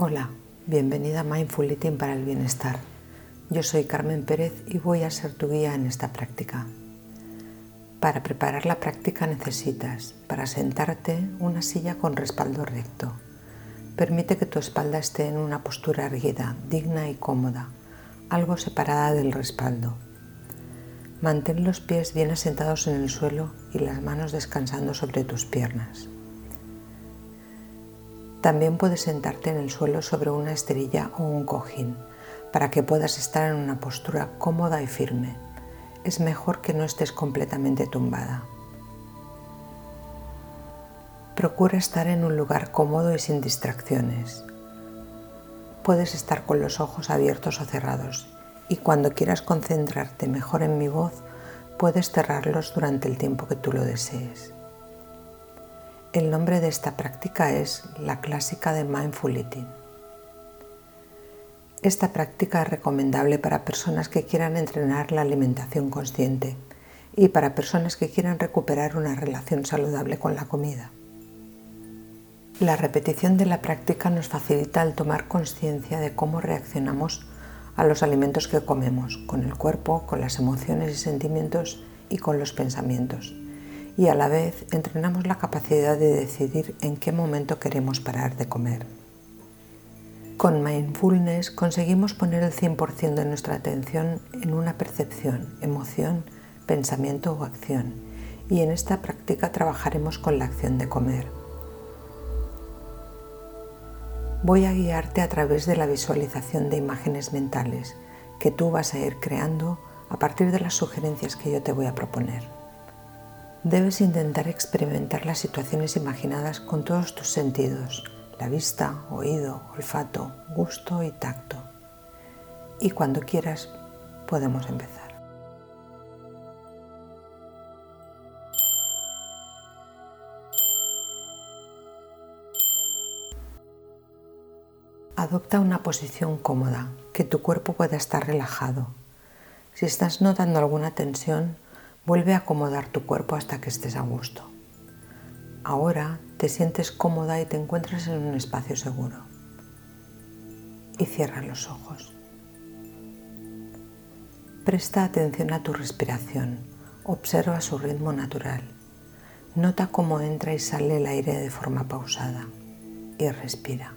Hola, bienvenida a Mindful Eating para el Bienestar. Yo soy Carmen Pérez y voy a ser tu guía en esta práctica. Para preparar la práctica necesitas, para sentarte, una silla con respaldo recto. Permite que tu espalda esté en una postura erguida, digna y cómoda, algo separada del respaldo. Mantén los pies bien asentados en el suelo y las manos descansando sobre tus piernas. También puedes sentarte en el suelo sobre una esterilla o un cojín para que puedas estar en una postura cómoda y firme. Es mejor que no estés completamente tumbada. Procura estar en un lugar cómodo y sin distracciones. Puedes estar con los ojos abiertos o cerrados y cuando quieras concentrarte mejor en mi voz, puedes cerrarlos durante el tiempo que tú lo desees. El nombre de esta práctica es la clásica de Mindful Eating. Esta práctica es recomendable para personas que quieran entrenar la alimentación consciente y para personas que quieran recuperar una relación saludable con la comida. La repetición de la práctica nos facilita el tomar conciencia de cómo reaccionamos a los alimentos que comemos, con el cuerpo, con las emociones y sentimientos y con los pensamientos y a la vez entrenamos la capacidad de decidir en qué momento queremos parar de comer. Con mindfulness conseguimos poner el 100% de nuestra atención en una percepción, emoción, pensamiento o acción y en esta práctica trabajaremos con la acción de comer. Voy a guiarte a través de la visualización de imágenes mentales que tú vas a ir creando a partir de las sugerencias que yo te voy a proponer debes intentar experimentar las situaciones imaginadas con todos tus sentidos, la vista, oído, olfato, gusto y tacto. Y cuando quieras, podemos empezar. Adopta una posición cómoda, que tu cuerpo pueda estar relajado. Si estás notando alguna tensión, Vuelve a acomodar tu cuerpo hasta que estés a gusto. Ahora te sientes cómoda y te encuentras en un espacio seguro. Y cierra los ojos. Presta atención a tu respiración. Observa su ritmo natural. Nota cómo entra y sale el aire de forma pausada. Y respira.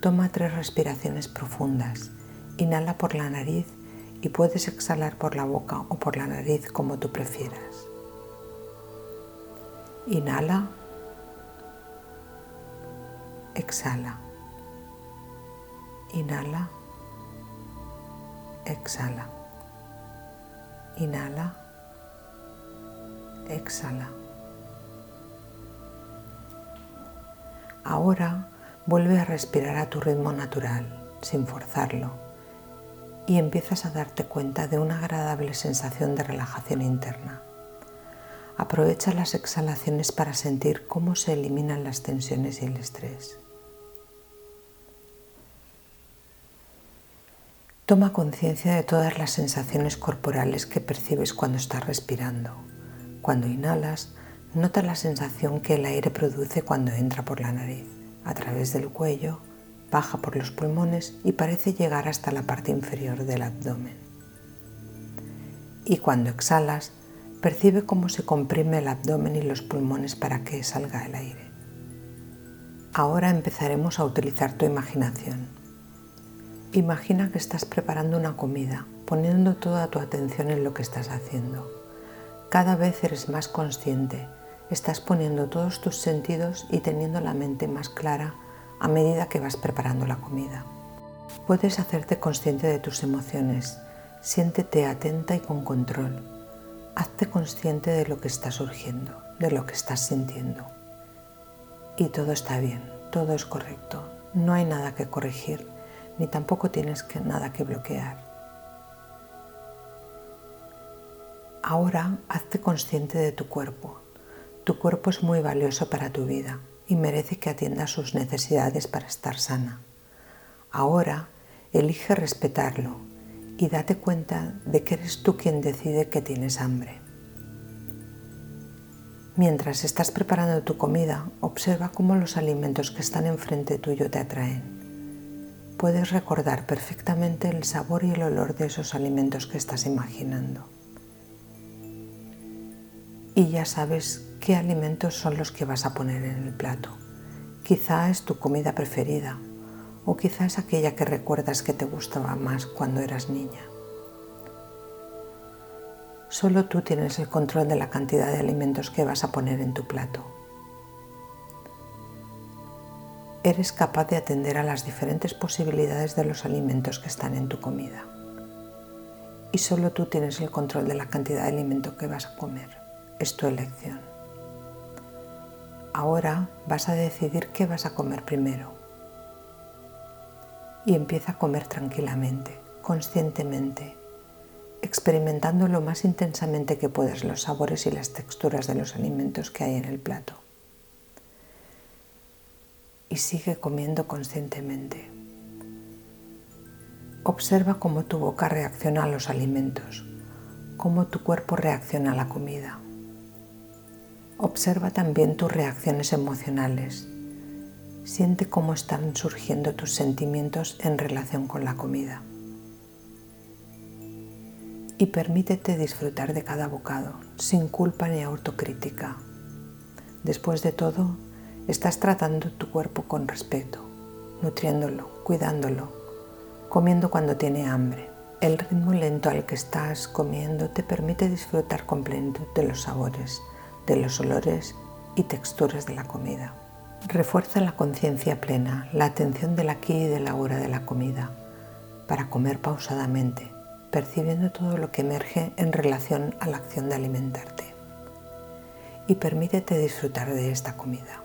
Toma tres respiraciones profundas. Inhala por la nariz y puedes exhalar por la boca o por la nariz como tú prefieras. Inhala, exhala, inhala, exhala, inhala, exhala. Ahora vuelve a respirar a tu ritmo natural, sin forzarlo y empiezas a darte cuenta de una agradable sensación de relajación interna. Aprovecha las exhalaciones para sentir cómo se eliminan las tensiones y el estrés. Toma conciencia de todas las sensaciones corporales que percibes cuando estás respirando. Cuando inhalas, nota la sensación que el aire produce cuando entra por la nariz, a través del cuello baja por los pulmones y parece llegar hasta la parte inferior del abdomen. Y cuando exhalas, percibe cómo se comprime el abdomen y los pulmones para que salga el aire. Ahora empezaremos a utilizar tu imaginación. Imagina que estás preparando una comida, poniendo toda tu atención en lo que estás haciendo. Cada vez eres más consciente, estás poniendo todos tus sentidos y teniendo la mente más clara a medida que vas preparando la comida. Puedes hacerte consciente de tus emociones, siéntete atenta y con control. Hazte consciente de lo que está surgiendo, de lo que estás sintiendo. Y todo está bien, todo es correcto, no hay nada que corregir, ni tampoco tienes nada que bloquear. Ahora hazte consciente de tu cuerpo. Tu cuerpo es muy valioso para tu vida y merece que atienda sus necesidades para estar sana. Ahora elige respetarlo y date cuenta de que eres tú quien decide que tienes hambre. Mientras estás preparando tu comida, observa cómo los alimentos que están enfrente tuyo te atraen. Puedes recordar perfectamente el sabor y el olor de esos alimentos que estás imaginando. Y ya sabes qué alimentos son los que vas a poner en el plato. Quizá es tu comida preferida o quizá es aquella que recuerdas que te gustaba más cuando eras niña. Solo tú tienes el control de la cantidad de alimentos que vas a poner en tu plato. Eres capaz de atender a las diferentes posibilidades de los alimentos que están en tu comida. Y solo tú tienes el control de la cantidad de alimento que vas a comer. Es tu elección. Ahora vas a decidir qué vas a comer primero. Y empieza a comer tranquilamente, conscientemente, experimentando lo más intensamente que puedas los sabores y las texturas de los alimentos que hay en el plato. Y sigue comiendo conscientemente. Observa cómo tu boca reacciona a los alimentos, cómo tu cuerpo reacciona a la comida. Observa también tus reacciones emocionales. Siente cómo están surgiendo tus sentimientos en relación con la comida y permítete disfrutar de cada bocado, sin culpa ni autocrítica. Después de todo, estás tratando tu cuerpo con respeto, nutriéndolo, cuidándolo, comiendo cuando tiene hambre. El ritmo lento al que estás comiendo te permite disfrutar con plenitud de los sabores, de los olores y texturas de la comida. Refuerza la conciencia plena, la atención del aquí y de la hora de la comida, para comer pausadamente, percibiendo todo lo que emerge en relación a la acción de alimentarte. Y permítete disfrutar de esta comida.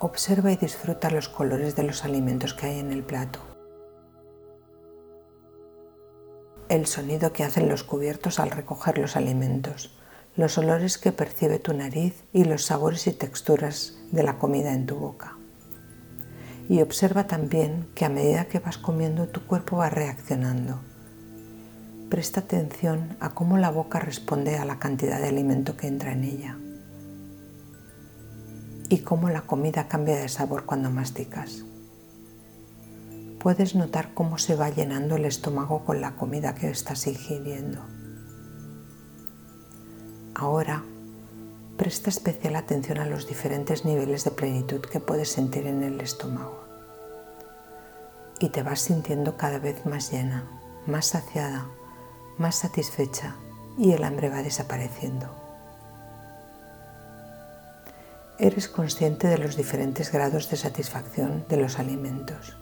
Observa y disfruta los colores de los alimentos que hay en el plato. El sonido que hacen los cubiertos al recoger los alimentos, los olores que percibe tu nariz y los sabores y texturas de la comida en tu boca y observa también que a medida que vas comiendo tu cuerpo va reaccionando. Presta atención a cómo la boca responde a la cantidad de alimento que entra en ella y cómo la comida cambia de sabor cuando masticas. Puedes notar cómo se va llenando el estómago con la comida que estás ingiriendo. Ahora, presta especial atención a los diferentes niveles de plenitud que puedes sentir en el estómago. Y te vas sintiendo cada vez más llena, más saciada, más satisfecha y el hambre va desapareciendo. Eres consciente de los diferentes grados de satisfacción de los alimentos.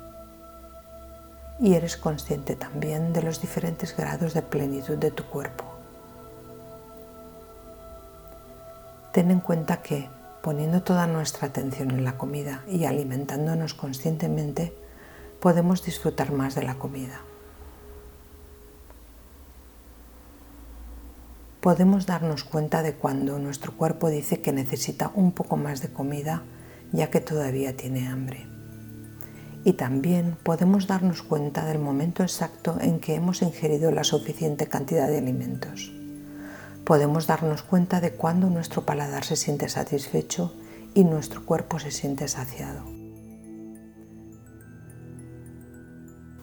Y eres consciente también de los diferentes grados de plenitud de tu cuerpo. Ten en cuenta que, poniendo toda nuestra atención en la comida y alimentándonos conscientemente, podemos disfrutar más de la comida. Podemos darnos cuenta de cuando nuestro cuerpo dice que necesita un poco más de comida ya que todavía tiene hambre. Y también podemos darnos cuenta del momento exacto en que hemos ingerido la suficiente cantidad de alimentos podemos darnos cuenta de cuándo nuestro paladar se siente satisfecho y nuestro cuerpo se siente saciado.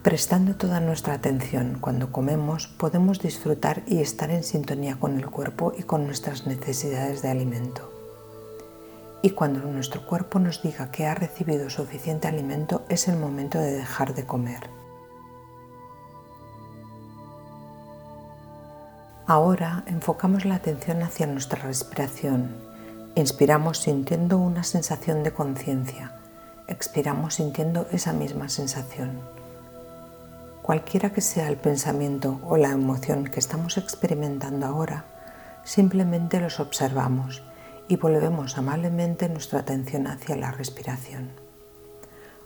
Prestando toda nuestra atención cuando comemos, podemos disfrutar y estar en sintonía con el cuerpo y con nuestras necesidades de alimento. Y cuando nuestro cuerpo nos diga que ha recibido suficiente alimento, es el momento de dejar de comer. Ahora enfocamos la atención hacia nuestra respiración. Inspiramos sintiendo una sensación de conciencia. Expiramos sintiendo esa misma sensación. Cualquiera que sea el pensamiento o la emoción que estamos experimentando ahora, simplemente los observamos y volvemos amablemente nuestra atención hacia la respiración.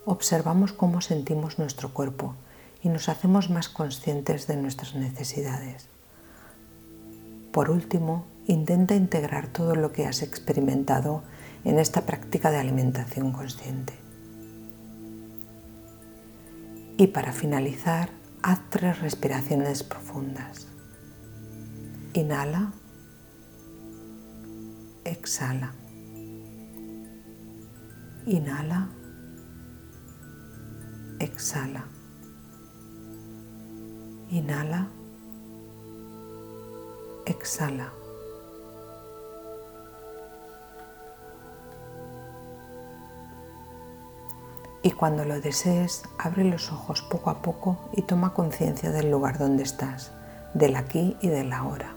Observamos cómo sentimos nuestro cuerpo y nos hacemos más conscientes de nuestras necesidades. Por último, intenta integrar todo lo que has experimentado en esta práctica de alimentación consciente. Y para finalizar, haz tres respiraciones profundas. Inhala exhala. Inhala, exhala. Inhala, exhala. Y cuando lo desees, abre los ojos poco a poco y toma conciencia del lugar donde estás, del aquí y del ahora.